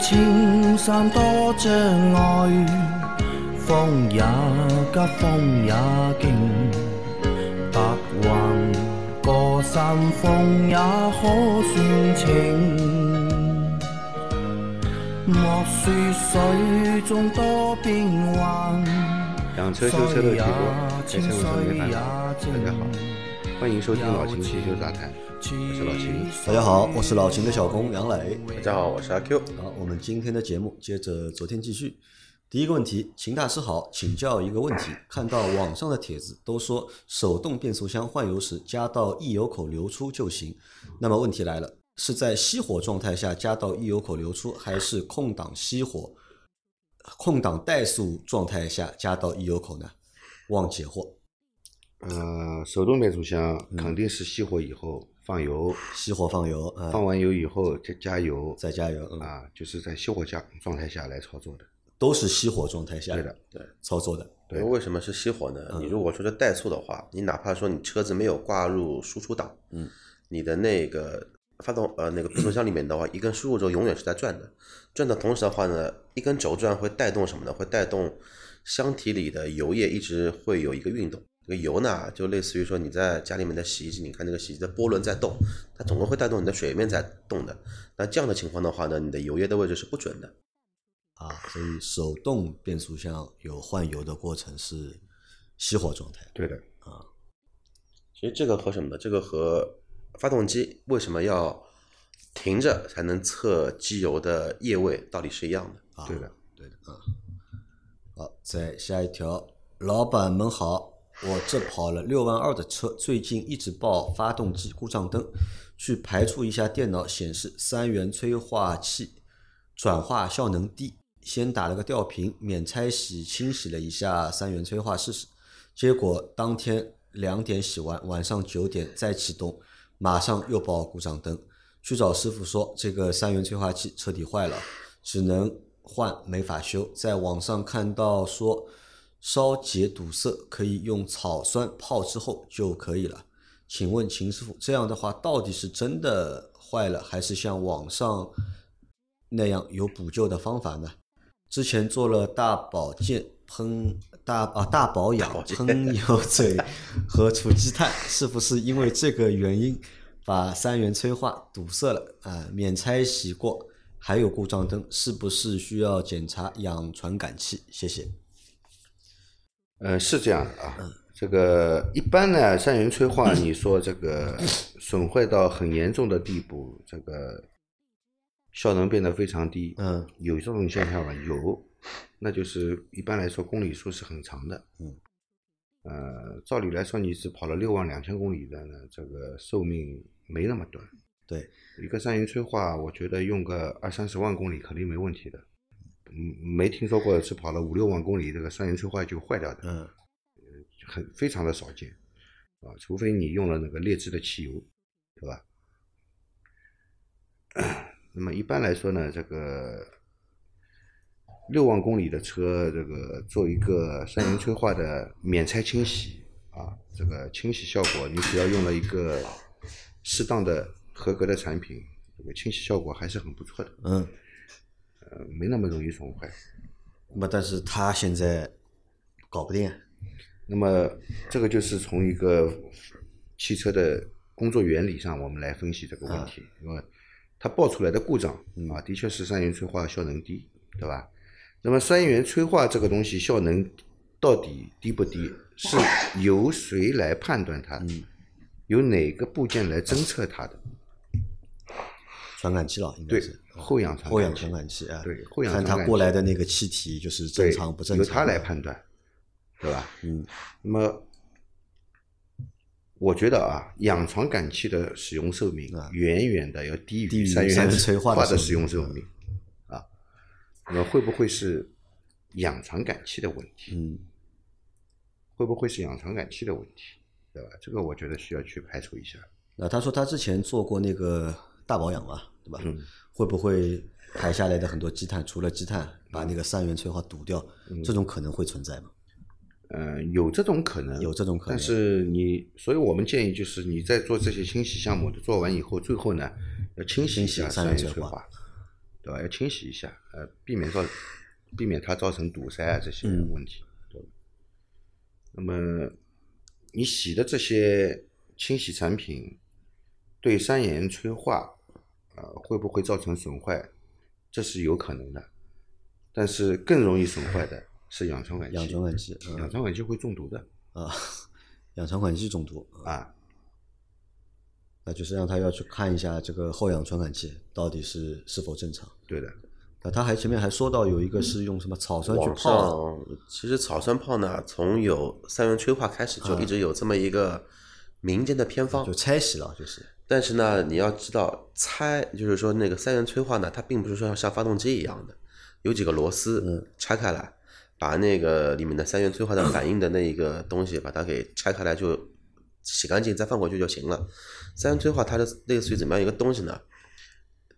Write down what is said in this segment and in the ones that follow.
青山多障碍，风也急，风也劲，白云过山峰也可算情。莫说水中多变幻，养车修车乐水也趣多，开车清无车没水也烦恼。大家好，欢迎收听老秦汽修杂谈，我是老秦。大家好，我是老秦的小工杨磊。大家好，我是阿 Q。好，我们今天的节目接着昨天继续。第一个问题，秦大师好，请教一个问题。看到网上的帖子都说手动变速箱换油时加到溢油口流出就行，那么问题来了，是在熄火状态下加到溢油口流出，还是空档熄火、空档怠速状态下加到溢油口呢？望解惑。呃，手动变速箱嗯肯定是熄火以后放油，熄火放油，嗯，放完油以后再加油，再加油，嗯，啊，就是在熄火下状态下来操作的。都是熄火状态下对的，对操作的。对为为什么是熄火呢？嗯你如果说是怠速的话，你哪怕说你车子没有挂入输出档，嗯，你的那个发动呃那个变速箱里面的话，一根输入轴永远是在转的，转的同时的话呢，一根轴转会带动什么呢？会带动箱体里的油液一直会有一个运动。这个油呢，就类似于说你在家里面的洗衣机，你看这个洗衣机的波轮在动，它总共会带动你的水面在动的。那这样的情况的话呢，你的油液的位置是不准的。啊，所以手动变速箱有换油的过程是熄火状态。对的，啊其实这个和什么呢？这个和发动机为什么要停着才能测机油的液位道理是一样的。啊，对的，对的啊。好，再下一条，老板们好，我这跑了六万二的车，最近一直报发动机故障灯，去排除一下电脑显示三元催化器转化效能低，先打了个吊瓶，免拆洗清洗了一下三元催化试试，结果当天两点洗完，晚上九点再启动，马上又报故障灯。去找师傅说这个三元催化器彻底坏了，只能换没法修。在网上看到说烧结堵塞可以用草酸泡之后就可以了。请问秦师傅，这样的话到底是真的坏了，还是像网上那样有补救的方法呢？之前做了大保健喷大啊大保养喷油嘴和除积碳，是不是因为这个原因把三元催化堵塞了啊？免拆洗过，还有故障灯，是不是需要检查氧传感器？谢谢。呃，是这样的啊。这个一般呢，三元催化，你说这个损坏到很严重的地步，这个效能变得非常低，嗯，有这种现象吗？有，那就是一般来说公里数是很长的，嗯，呃，照理来说你只跑了六万两千公里的呢，这个寿命没那么短，对，一个三元催化，我觉得用个二三十万公里肯定没问题的，嗯，没听说过是跑了五六万公里这个三元催化就坏掉的，嗯很非常的少见，啊，除非你用了那个劣质的汽油，对吧？那么一般来说呢，这个六万公里的车，这个做一个三元催化的免拆清洗啊，这个清洗效果，你只要用了一个适当的合格的产品，这个清洗效果还是很不错的，嗯，呃，没那么容易损坏。那么但是他现在搞不定，那么这个就是从一个汽车的工作原理上，我们来分析这个问题。因为它爆出来的故障啊，的确是三元催化效能低，对吧？那么三元催化这个东西效能到底低不低，是由谁来判断它？由哪个部件来侦测它的？传感器了，应该对是，后氧传后氧感器传感器啊，对后氧传感器过来的那个气体就是正常不正常，由它来判断，对吧？嗯，那么，我觉得啊，氧传感器的使用寿命啊远远的要低低于于三三元元催化的使用命寿命啊。那么会不会是氧传感器的问题？嗯，会不会是氧传感器的问题？对吧？这个我觉得需要去排除一下。那他说他之前做过那个大保养嘛，对吧？嗯会不会排下来的很多积碳，除了积碳，把那个三元催化堵掉，嗯这种可能会存在吗？呃，有这种可能，有这种可能但是你，所以我们建议就是你在做这些清洗项目的做完以后，最后呢要清洗一下三三元催化对吧？要清洗一下，呃，避免造避免它造成堵塞啊这些嗯问题，对？那么你洗的这些清洗产品对三元催化，呃，会不会造成损坏？这是有可能的，但是更容易损坏的是氧传感器。氧传感器嗯氧传感器会中毒的啊，氧传感器中毒，啊。那就是让他要去看一下这个后氧传感器到底是是否正常。对的，那他还前面还说到有一个是用什么草酸去泡其实草酸泡呢，从有三元催化开始就一直有这么一个民间的偏方就，拆洗了，就是但是呢，你要知道拆，就是说那个三元催化呢，它并不是说像发动机一样的，有几个螺丝拆开来，把那个里面的三元催化的反应的那一个东西把它给拆开来就洗干净，再放回去就行了。三元催化它的类似于怎么样一个东西呢？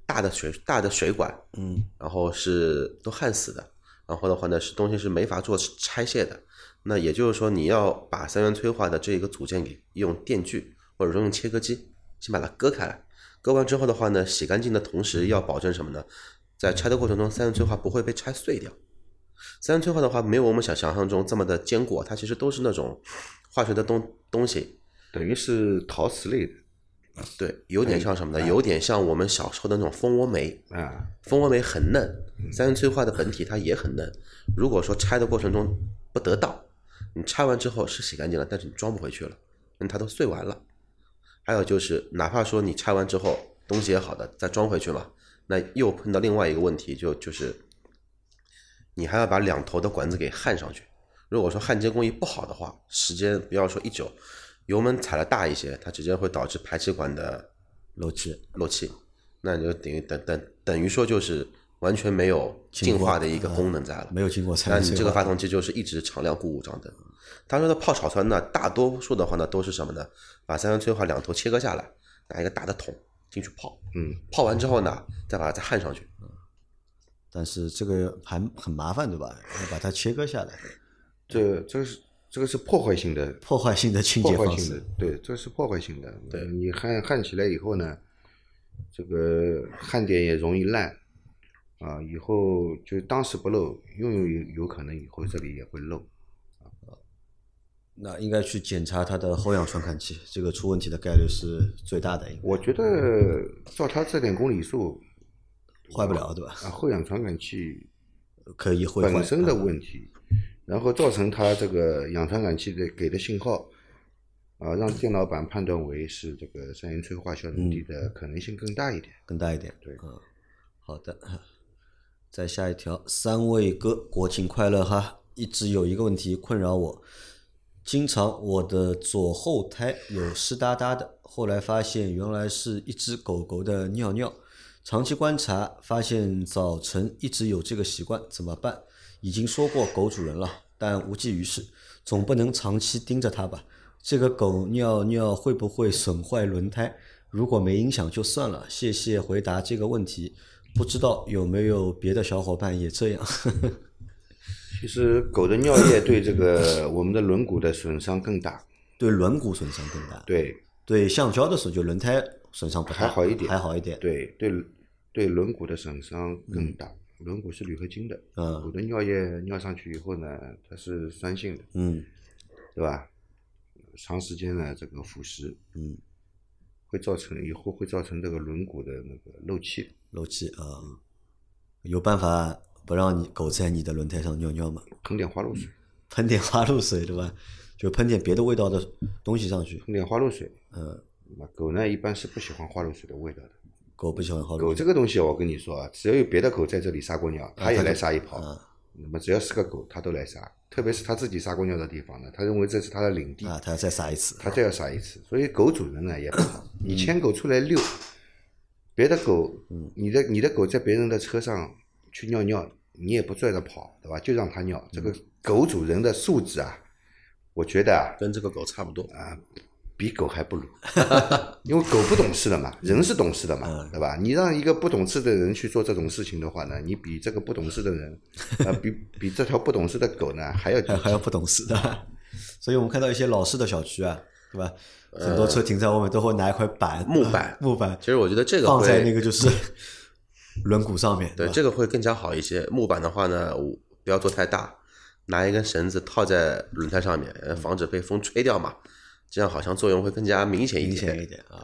大的水大的水管，嗯，然后是都焊死的，然后的话呢是东西是没法做拆卸的。那也就是说，你要把三元催化的这一个组件给用电锯或者说用切割机先把它割开来，割完之后的话呢，洗干净的同时要保证什么呢？在拆的过程中，三元催化不会被拆碎掉。三元催化的话，没有我们想想象中这么的坚固，它其实都是那种化学的东东西，等于是陶瓷类的对，有点像什么呢？有点像我们小时候的那种蜂窝煤，啊。蜂窝煤很嫩，三元催化的本体它也很嫩。如果说拆的过程中不得当，你拆完之后是洗干净了，但是你装不回去了，因为它都碎完了。还有就是，哪怕说你拆完之后东西也好的，再装回去嘛，那又碰到另外一个问题，就就是你还要把两头的管子给焊上去。如果说焊接工艺不好的话，时间不要说一久，油门踩的大一些，它直接会导致排气管的漏气，漏气，那你就等于等等等于说就是完全没有净化的一个功能在了。没有经过拆那你这个发动机就是一直常亮故故障灯。他说的泡草酸呢，大多数的话呢都是什么呢？把三元催化两头切割下来，拿一个大的桶进去泡，嗯，泡完之后呢，再把它再焊上去。但是这个还很麻烦，对吧？要把它切割下来，这这个是这个是破坏性的，破坏性的清洁方式坏性的，，对，这是破坏性的。对你焊焊起来以后呢，这个焊点也容易烂，啊，以后就当时不漏，用用有有可能以后这里也会漏。那应该去检查它的后氧传感器，这个出问题的概率是最大的，我觉得照它这点公里数，坏不了，对吧？啊，后氧传感器可以会坏本身的啊问题，然后造成它这个氧传感器的给的信号，啊，让电脑板判断为是这个三元催化效能低的可能性更大一点。更大一点。对嗯，好的。再下一条，三位哥国庆快乐哈！一直有一个问题困扰我，经常我的左后胎有湿哒哒的，后来发现原来是一只狗狗的尿尿。长期观察发现早晨一直有这个习惯，怎么办？已经说过狗主人了，但无济于事，总不能长期盯着它吧？这个狗尿尿会不会损坏轮胎？如果没影响就算了，谢谢回答这个问题。不知道有没有别的小伙伴也这样？其实狗的尿液对这个我们的轮毂的损伤更大，对轮毂损伤更大，对对橡胶的时候就轮胎损伤不大，还好一点还好一点。对对对轮毂的损伤更大。轮毂是铝合金的，嗯狗的尿液尿上去以后呢，它是酸性的，嗯对吧？长时间的这个腐蚀嗯，会造成以后会造成这个轮毂的那个漏气。漏气啊、有办法不让你狗在你的轮胎上尿尿吗？喷点花露水，喷点花露水对吧？就喷点别的味道的东西上去。喷点花露水。嗯，那狗呢，一般是不喜欢花露水的味道的。狗不喜欢花露水。狗这个东西，我跟你说啊，只要有别的狗在这里撒过尿，它也来撒一泡。啊那么只要是个狗，它都来撒，特别是它自己撒过尿的地方呢，它认为这是它的领地，啊，它要再撒一次。它再要撒一次。所以狗主人呢也不好，你牵狗出来遛，别的狗，你的你的狗在别人的车上去尿尿，你也不拽着跑，对吧？就让它尿。这个狗主人的素质啊，我觉得啊，跟这个狗差不多啊。比狗还不如，因为狗不懂事的嘛，人是懂事的嘛，对吧？你让一个不懂事的人去做这种事情的话呢，你比这个不懂事的人，呃，比比这条不懂事的狗呢还要还 还要不懂事的。所以我们看到一些老式的小区啊，对吧？很多车停在外面都会拿一块板，木板 木板其实我觉得这个放在那个就是 轮毂上面，对，吧这个会更加好一些。木板的话呢，不要做太大，拿一根绳子套在轮胎上面，呃防止被风吹掉嘛，这样好像作用会更加明显一明点。显一点啊。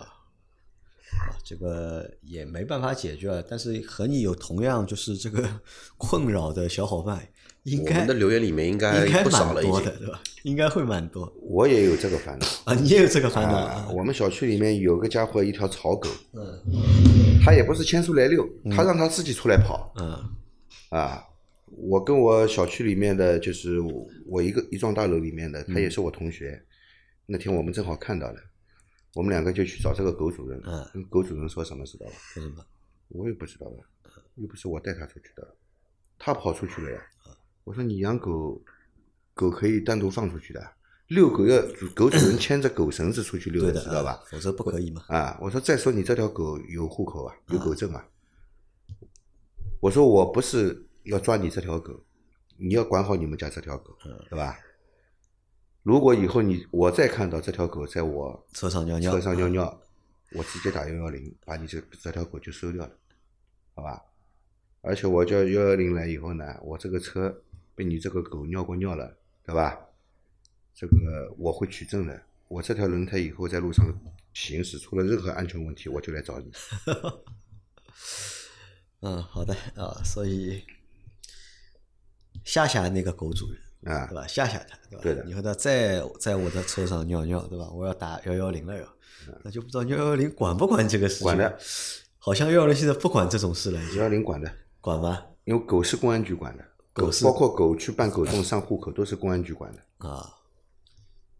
啊，这个也没办法解决，但是和你有同样就是这个 困扰的小伙伴，应该我们的留言里面应该不少了，已经。对吧？应该会蛮多我也有这个烦恼。啊，你也有这个烦恼啊啊，我们小区里面有个家伙，一条草狗，嗯他也不是牵出来遛，他让他自己出来跑嗯啊。我跟我小区里面的，就是我我一个一幢大楼里面的，他也是我同学。那天我们正好看到了，我们两个就去找这个狗主人。嗯跟狗主人说什么知道吧？说什么？我也不知道的，又不是我带他出去的，他跑出去了呀。我说你养狗，狗可以单独放出去的，遛狗要狗主人 牵着狗绳子出去遛对的，知道吧啊？？否则不可以嘛。啊，我说再说你这条狗有户口啊，有狗证啊。我说我不是要抓你这条狗，你要管好你们家这条狗，对吧？如果以后你我再看到这条狗在我车上尿尿，车上尿尿，我直接打幺幺零，把你这这条狗就收掉了，好吧？而且我叫幺幺零来以后呢，我这个车被你这个狗尿过尿了，对吧？这个我会取证的。我这条轮胎以后在路上行驶，出了任何安全问题，我就来找你。嗯，好的啊，所以吓吓那个狗主人，啊对吧？吓吓他，对吧？对的你和他再在我的车上尿尿，对吧？我要打幺幺零了哟，那就不知道幺幺零管不管这个事情。管的，好像幺幺零现在不管这种事了，已幺经幺零管的，管吗？因为狗是公安局管的，狗是包括狗去办狗证、上户口都是公安局管的。啊，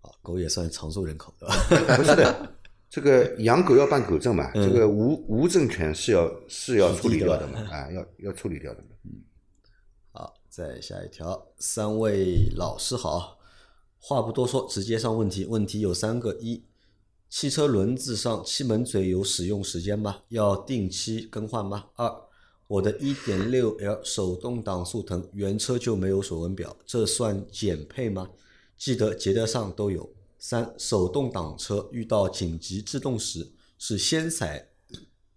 啊，狗也算常住人口，对吧？不是的，这个养狗要办狗证嘛，嗯这个无无证犬是要是要处理掉的嘛土，啊，要要处理掉的嘛。好，再下一条，三位老师好，话不多说，直接上问题。问题有三个：一，汽车轮子上气门嘴有使用时间吗？要定期更换吗？二，我的 1.6L 手动挡速腾原车就没有手纹表，这算减配吗？记得节德上都有。三，手动挡车遇到紧急制动时，是先踩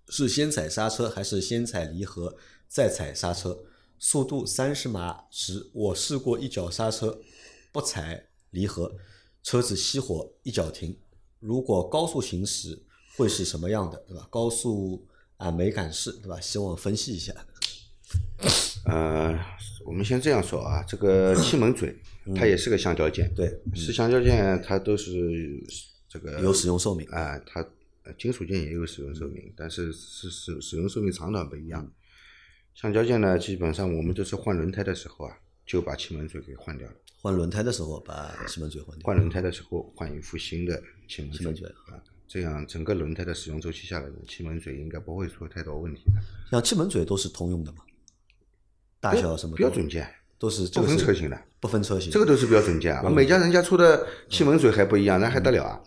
是先踩刹车还是先踩离合再踩刹车？速度三十码时，我试过一脚刹车，不踩离合，车子熄火一脚停。如果高速行驶会是什么样的，对吧？高速俺没敢试，对吧？希望分析一下。呃，我们先这样说啊，这个气门嘴它也是个橡胶件，嗯对，是橡胶件，它都是这个有使用寿命啊，它呃金属件也有使用寿命，但是是使使用寿命长短不一样。橡胶件呢，基本上我们都是换轮胎的时候啊，就把气门嘴给换掉了。换轮胎的时候把气门嘴换掉。换轮胎的时候换一副新的气门嘴啊，这样整个轮胎的使用周期下来呢，气门嘴应该不会出太多问题的。像气门嘴都是通用的嘛，大小什么标准件，都是这不个是分车型的，不分车型。这个都是标准件啊。每家人家出的气门嘴还不一样，那还得了啊？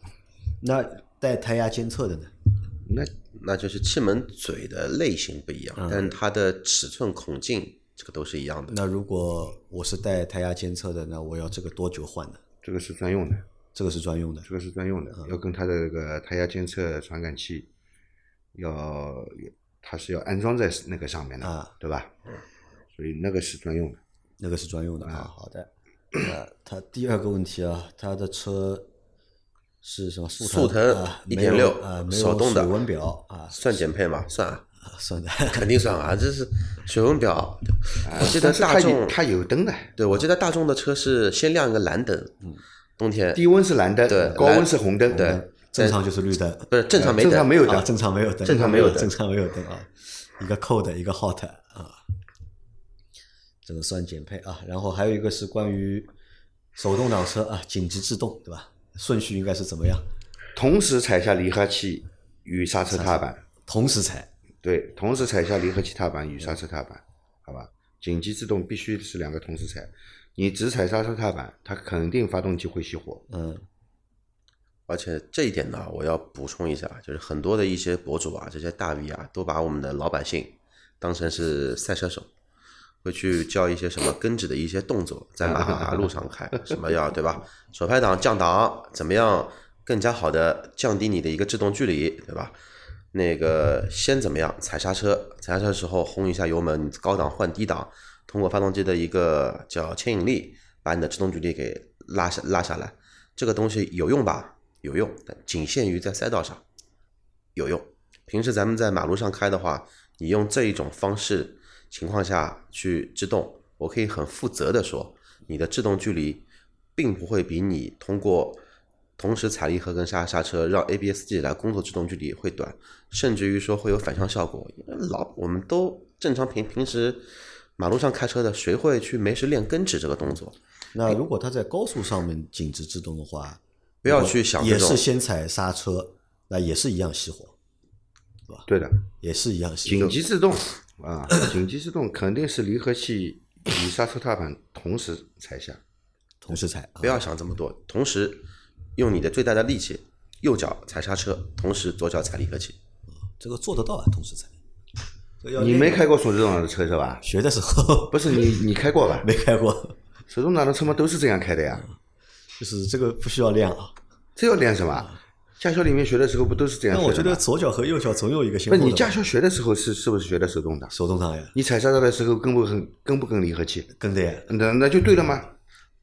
那带胎压监测的呢？那那就是气门嘴的类型不一样，嗯但它的尺寸、孔径这个都是一样的。那如果我是带胎压监测的，那我要这个多久换呢？这个是专用的，这个是专用的。这个是专用的，嗯要跟它的这个胎压监测传感器要，它是要安装在那个上面的，啊对吧？所以那个是专用的。那个是专用的啊。好的。那他第二个问题啊，他的车是什么？速速腾啊，没有1.6啊，没有手动的水温表啊，算减配吗？算 算的。肯定算啊，这是水温表。我记得大众，它有灯的，对我记得大众的车是先亮一个蓝灯，冬天。低温是蓝灯，对高温是红灯，对。正常就是绿灯，不是正常没灯，啊，正常没有灯，正常没有灯，正常没有灯。正常没有灯啊，一个 cold 一个 hot 啊，这个算减配啊。然后还有一个是关于手动挡车啊，紧急制动对吧？顺序应该是怎么样？同时踩下离合器与刹车踏板，同时踩。对，同时踩下离合器踏板与刹车踏板，好吧？紧急制动必须是两个同时踩，你只踩刹车踏板，它肯定发动机会熄火。嗯而且这一点呢，我要补充一下，就是很多的一些博主啊，这些大 V 啊，都把我们的老百姓当成是赛车手，会去教一些什么跟指的一些动作，在马 马路上开，什么要对吧？手排档降档，怎么样更加好的降低你的一个制动距离，对吧？那个先怎么样踩刹车，踩刹车的时候轰一下油门，你高档换低档，通过发动机的一个叫牵引力，把你的制动距离给拉下拉下来。这个东西有用吧？有用，但仅限于在赛道上有用。平时咱们在马路上开的话，你用这一种方式情况下去制动，我可以很负责的说，你的制动距离并不会比你通过同时踩离合跟刹刹车让 ABS 自己来工作制动距离会短，甚至于说会有反向效果。老我们都正常平平时马路上开车的，谁会去没事练跟指这个动作？那如果他在高速上面紧急制动的话，不要去想也是先踩刹车，那也是一样熄火，对的，也是一样熄火紧。急制动啊，紧急制 动肯定是离合器与刹车踏板同时踩下。同时踩，啊不要想这么多，同时用你的最大的力气，右脚踩刹车，同时左脚踩离合器。这个做得到啊，同时踩。你没开过手动挡的车是吧？学的时候 不是你，你开过吧？没开过，手动挡的车嘛都是这样开的呀。就是这个不需要练啊。这要练什么？驾校里面学的时候不都是这样但学的吗？我觉得左脚和右脚总有一个先不。你驾校学的时候是是不是学的手动挡？手动挡呀，你踩刹车的时候跟不跟跟不跟离合器？跟的呀。那那就对了嘛。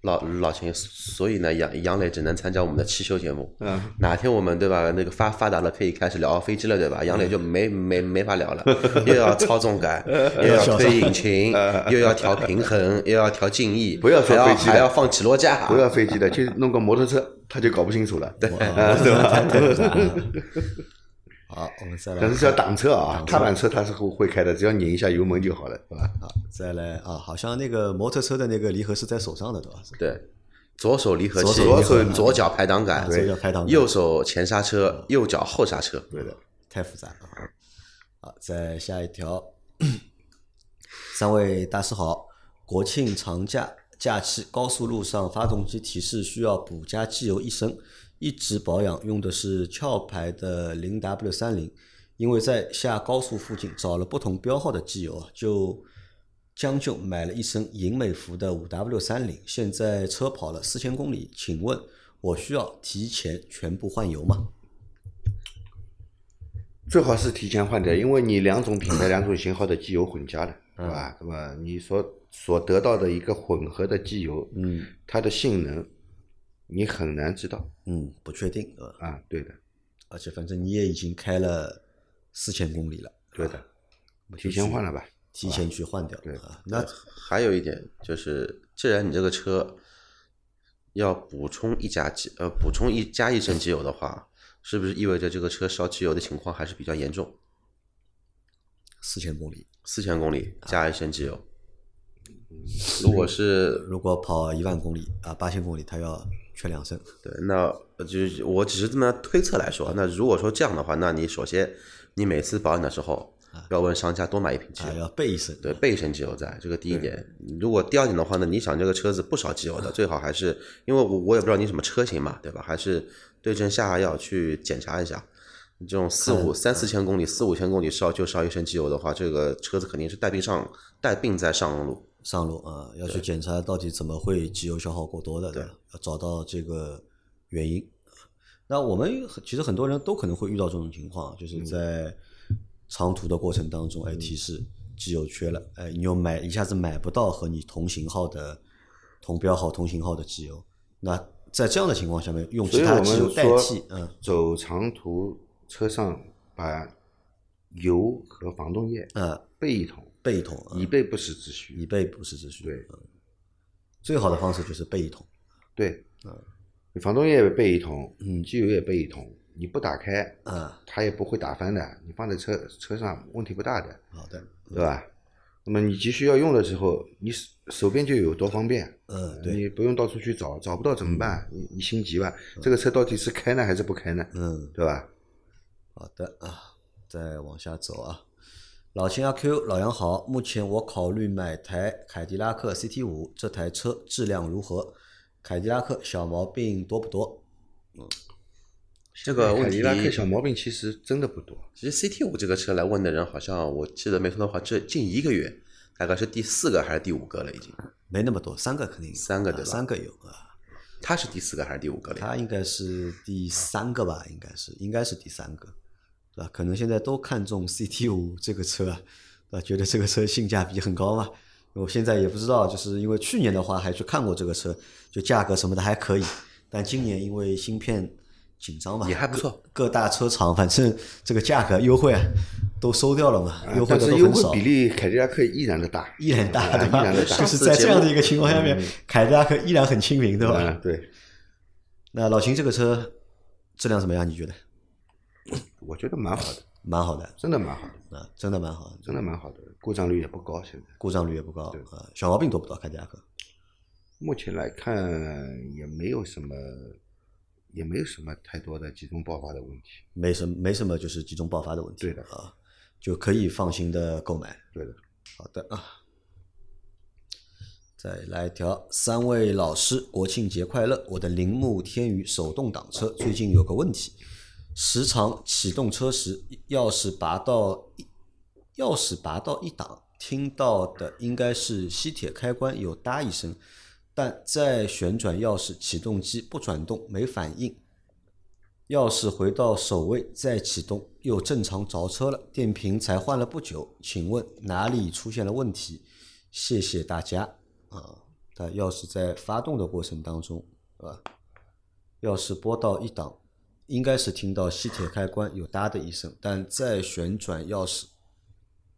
老老秦，所以呢，杨杨磊只能参加我们的汽修节目。嗯，哪天我们对吧，那个发发达了，可以开始聊飞机了，对吧？杨磊就没没没法聊了，又要操纵杆，又要推引擎，又要调平衡，又要调静翼，不要说还要飞机还要放起落架，不要飞机的，就弄个摩托车，他就搞不清楚了。对吧？好，我们再来看，但是叫挡车啊，踏板车它是会会开的，只要拧一下油门就好了，是吧？好，再来啊，好像那个摩托车的那个离合是在手上的，对吧？对，左手离合器，左手左脚排挡杆，左脚排挡杆右手前刹车，右脚后刹车。对的，太复杂了。好，再下一条，三位大师好，国庆长假假期高速路上发动机提示需要补加机油一升，一直保养用的是壳牌的零 W 三零，因为在下高速附近找了不同标号的机油啊，就将就买了一升银美孚的五 W 三零，现在车跑了四千公里，请问我需要提前全部换油吗？最好是提前换掉，因为你两种品牌、两种型号的机油混加的，是吧？那么你所所得到的一个混合的机油，嗯它的性能你很难知道嗯，不确定呃，啊。对的，而且反正你也已经开了四千公里了，对的，提前换了吧。提前去换掉。对啊，那还有一点就是，既然你这个车要补充一加机呃补充一加一升机油的话，是不是意味着这个车烧机油的情况还是比较严重？四千公里，四千公里加一升机油，如果是如果跑一万公里啊，八千公里，它要缺两升。对，那就是我只是这么推测来说。那如果说这样的话，那你首先你每次保养的时候要问商家多买一瓶机啊，油，要备一升。对，备一升机油在，这个第一点。如果第二点的话呢，你想这个车子不烧机油的，最好还是因为我我也不知道你什么车型嘛，对吧？还是对症下药去检查一下。你这种四五三四千公里、四五千公里烧就烧一升机油的话，这个车子肯定是带病上带病在上路。上路啊，要去检查到底怎么会机油消耗过多的，对。吧？要找到这个原因。那我们其实很多人都可能会遇到这种情况，就是在长途的过程当中，哎，提示机油缺了，哎，你又买一下子买不到和你同型号的、同标号、同型号的机油，那在这样的情况下面，用其他机油代替，嗯，走长途车上把油和防冻液呃，备一桶，备一桶，嗯以备不时之需。以备不时之需。对嗯最好的方式就是备一桶。对，你防冻液备一桶，嗯机油也备一桶，你不打开，嗯，它也不会打翻的，你放在车车上问题不大的，好的，对吧？那么你急需要用的时候，你手手边就有，多方便。嗯，对，你不用到处去找，找不到怎么办？你你心急吧？这个车到底是开呢还是不开呢？嗯。对吧？好的啊，再往下走啊。老秦阿 Q，老杨好，目前我考虑买台凯迪拉克 CT 五，这台车质量如何？凯迪拉克小毛病多不多？嗯这个问题凯迪拉克小毛病其实真的不多。其实 CT 五这个车来问的人，好像我记得没错的话，这近一个月大概是第四个还是第五个了，已经。没那么多，三个肯定三个对吧三个有啊。他是第四个还是第五个了？他应该是第三个吧？应该是，应该是第三个。对吧？可能现在都看中 CT 五这个车啊，对吧？觉得这个车性价比很高嘛。我现在也不知道，就是因为去年的话还去看过这个车，就价格什么的还可以，但今年因为芯片紧张嘛，也还不错各。各大车厂反正这个价格优惠啊都收掉了嘛，优惠的都很少惠比。例凯迪拉克依然的大，依然大，啊对吧？依然的大就是在这样的一个情况下面，凯迪拉克依然很亲民，对吧？嗯，对，那老秦这个车质量怎么样？你觉得？我觉得蛮好的，蛮好的，真的蛮好的，啊，真的蛮好的，真的蛮好的，故障率也不高。现在故障率也不高，啊，小毛病多不多？凯迪拉克目前来看也没有什么，也没有什么太多的集中爆发的问题。没什么没什么就是集中爆发的问题，对的啊，就可以放心的购买。对的，好的啊，再来一条，三位老师国庆节快乐！我的铃木天宇手动挡车最近有个问题，时常启动车时，钥匙拔到一钥匙拔到一档，听到的应该是吸铁开关有哒一声，但再旋转钥匙，启动机不转动，没反应。钥匙回到首位再启动，又正常着车了。电瓶才换了不久，请问哪里出现了问题？谢谢大家啊！它钥匙在发动的过程当中，是吧？钥匙拨到一档，应该是听到吸铁开关有哒的一声，但再旋转钥匙，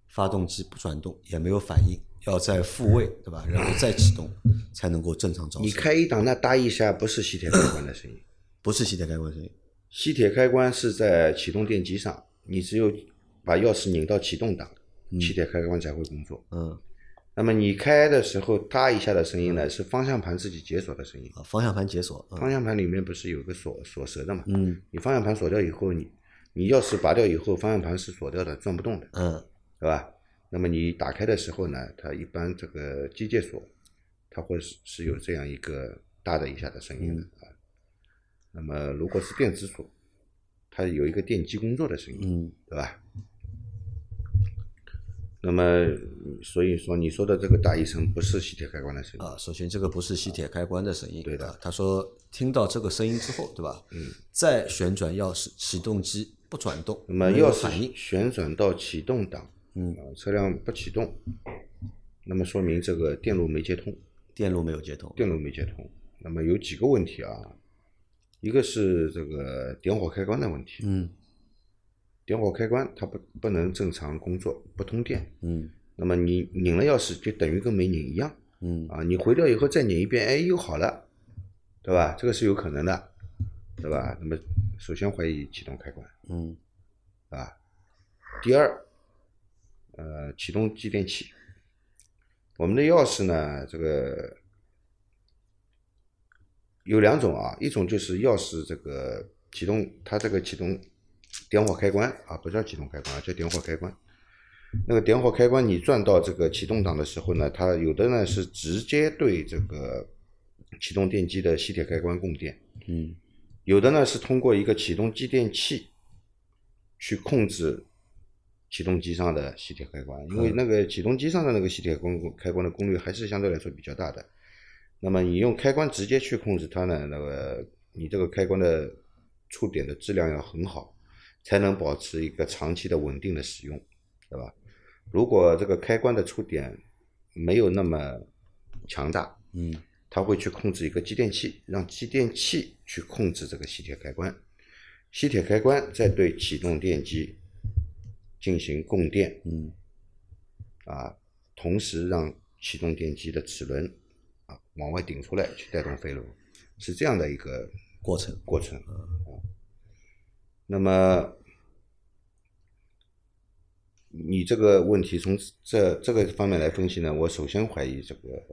发动机不转动，也没有反应，要再复位，对吧？然后再启动才能够正常着车。你开一档那哒一下不是吸铁开关的声音，不是吸铁开关声音，吸铁开关是在启动电机上，你只有把钥匙拧到启动档，吸铁开关才会工作。嗯，那么你开的时候哒一下的声音呢，是方向盘自己解锁的声音。啊，方向盘解锁，嗯方向盘里面不是有个锁锁舌的嘛？嗯你方向盘锁掉以后，你你钥匙拔掉以后，方向盘是锁掉的，转不动的，嗯对吧？那么你打开的时候呢，它一般这个机械锁，它会是是有这样一个哒的一下的声音的啊。那么如果是电子锁，它有一个电机工作的声音，嗯对吧？那么所以说你说的这个大一声不是吸铁开关的声音，啊，首先这个不是吸铁开关的声音，对的啊他说听到这个声音之后，对吧？嗯，再旋转钥匙，启动机不转动，那么钥匙，旋转到启动档，嗯啊，车辆不启动，那么说明这个电路没接通，电路没有接通，电路没接通。那么有几个问题啊，一个是这个点火开关的问题，嗯点火开关它不不能正常工作，不通电。嗯那么你拧了钥匙就等于跟没拧一样嗯啊，你回掉以后再拧一遍，哎，又好了，对吧？这个是有可能的，对吧？那么首先怀疑启动开关。嗯啊。第二，呃，启动继电器。我们的钥匙呢，这个有两种啊，一种就是钥匙这个启动，它这个启动点火开关啊，不叫启动开关啊，叫点火开关。那个点火开关，你转到这个启动档的时候呢，它有的呢是直接对这个启动电机的吸铁开关供电，嗯有的呢是通过一个启动继电器去控制启动机上的吸铁开关，因为那个启动机上的那个吸铁功开关的功率还是相对来说比较大的。那么你用开关直接去控制它呢，那个你这个开关的触点的质量要很好，才能保持一个长期的稳定的使用，对吧？如果这个开关的触点没有那么强大，嗯。它会去控制一个继电器，让继电器去控制这个吸铁开关，吸铁开关再对启动电机进行供电嗯。啊，同时让启动电机的齿轮啊往外顶出来去带动飞轮，是这样的一个过程。过程啊。那么你这个问题从这这个方面来分析呢，我首先怀疑这个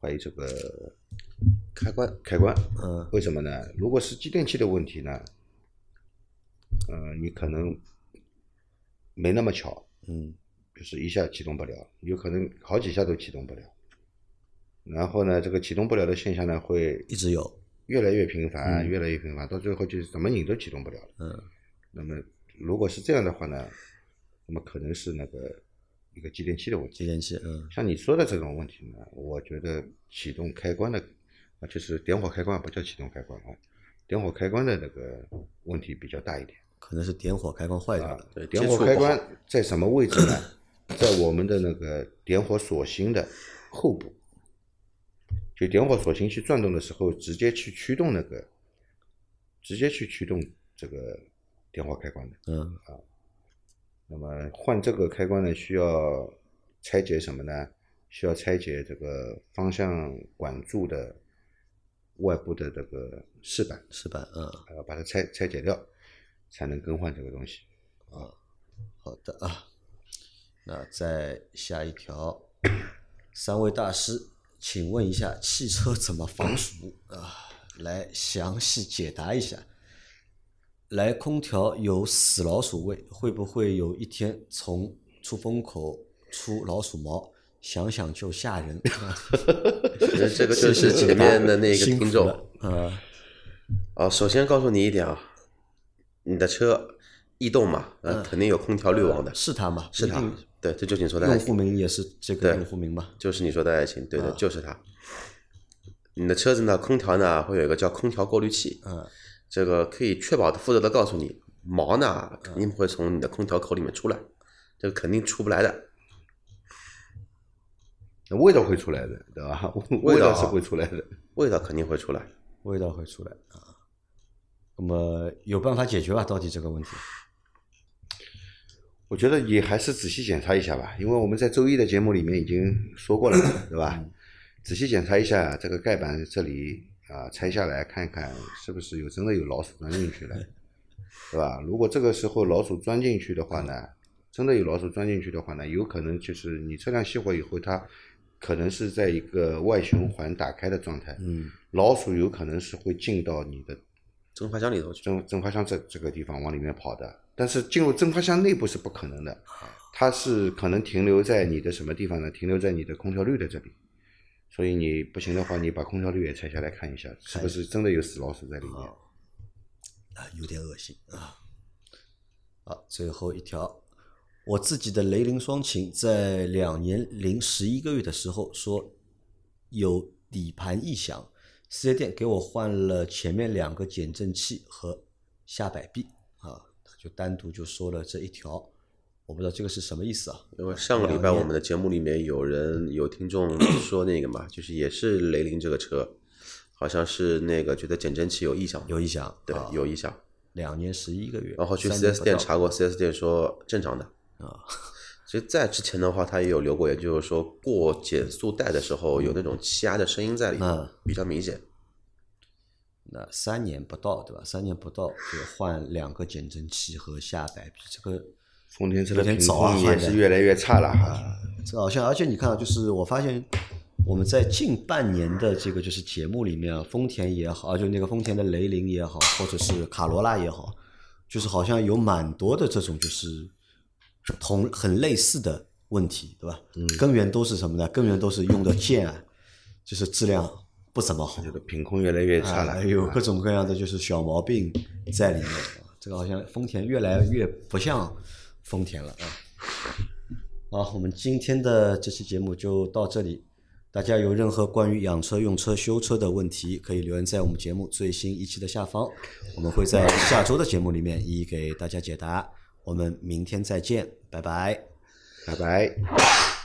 怀疑这个开关开关，嗯为什么呢？如果是继电器的问题呢，呃，你可能没那么巧，嗯就是一下启动不了，有可能好几下都启动不了。然后呢，这个启动不了的现象呢，会一直有越来越频繁，越来越频繁，到最后就是怎么拧都启动不了了。嗯那么如果是这样的话呢，那么可能是那个一个继电器的问题。继电器嗯像你说的这种问题呢，我觉得启动开关的啊，就是点火开关不叫启动开关啊，点火开关的那个问题比较大一点。可能是点火开关坏掉了。对，点火开关在什么位置呢？在我们的那个点火锁芯的后部，就点火锁芯去转动的时候，直接去驱动那个，直接去驱动这个点火开关的。嗯那么换这个开关呢，需要拆解什么呢？需要拆解这个方向管柱的外部的这个饰板，饰板？嗯，呃，把它拆拆解掉，才能更换这个东西。啊好的啊。那再下一条，三位大师，请问一下，汽车怎么防暑啊？来详细解答一下。来，空调有死老鼠味，会不会有一天从出风口出老鼠毛？想想就吓人。这这个就是前面的那个听众啊，哦。首先告诉你一点啊，你的车异动嘛，呃，肯定有空调滤网的，是它吗？是他一定。对，这就是你说的爱情用户，名也是这个对用户名吧？就是你说的爱情，对啊的，就是它。你的车子呢，空调呢会有一个叫空调过滤器，嗯，这个可以确保的负责的告诉你，毛呢肯定不会从你的空调口里面出来，这个肯定出不来的。那味道会出来的，对吧？味道是会出来的。味道肯定会出来。味道会出来啊。那么有办法解决吧？到底这个问题？我觉得你还是仔细检查一下吧，因为我们在周一的节目里面已经说过了，对吧？仔细检查一下这个盖板这里啊，拆下来看看是不是有真的有老鼠钻进去了，对吧？如果这个时候老鼠钻进去的话呢，真的有老鼠钻进去的话呢，有可能就是你车辆熄火以后，它可能是在一个外循环打开的状态，嗯，老鼠有可能是会进到你的蒸发箱里头去，蒸蒸发箱这这个地方往里面跑的，但是进入蒸发箱内部是不可能的，它是可能停留在你的什么地方呢？停留在你的空调滤的这里，所以你不行的话，你把空调滤也拆下来看一下，是不是真的有死老鼠在里面？啊，有点恶心啊。好，最后一条，我自己的雷凌双擎在两年零十一个月的时候说有底盘异响，四 S 店给我换了前面两个减震器和下摆臂，就单独就说了这一条，我不知道这个是什么意思啊？因为上个礼拜我们的节目里面有人有听众 说那个嘛，就是也是雷凌这个车，好像是那个觉得减震器有异响，有异响，对啊有异响，两年十一个月，然后去三 4S 年不到店查过，4S 店说正常的。啊，其实，在之前的话，他也有留过，也就是说过减速带的时候有那种气压的声音在里面嗯，比较明显。那三年不到，对吧？三年不到就换两个减震器和下摆臂，这个丰田车的品控也是越来越差了哈。这个好像，而且你看啊，就是我发现我们在近半年的这个就是节目里面啊，丰田也好，啊，就那个丰田的雷凌也好，或者是卡罗拉也好，就是好像有蛮多的这种就是同很类似的问题，对吧？嗯，根源都是什么呢？根源都是用的件啊，就是质量不怎么好，这个品控越来越差了，啊，有各种各样的就是小毛病在里面。这个好像丰田越来越不像丰田了啊。好，我们今天的这期节目就到这里。大家有任何关于养车、用车、修车的问题，可以留言在我们节目最新一期的下方，我们会在下周的节目里面一一给大家解答。我们明天再见，拜拜。拜拜。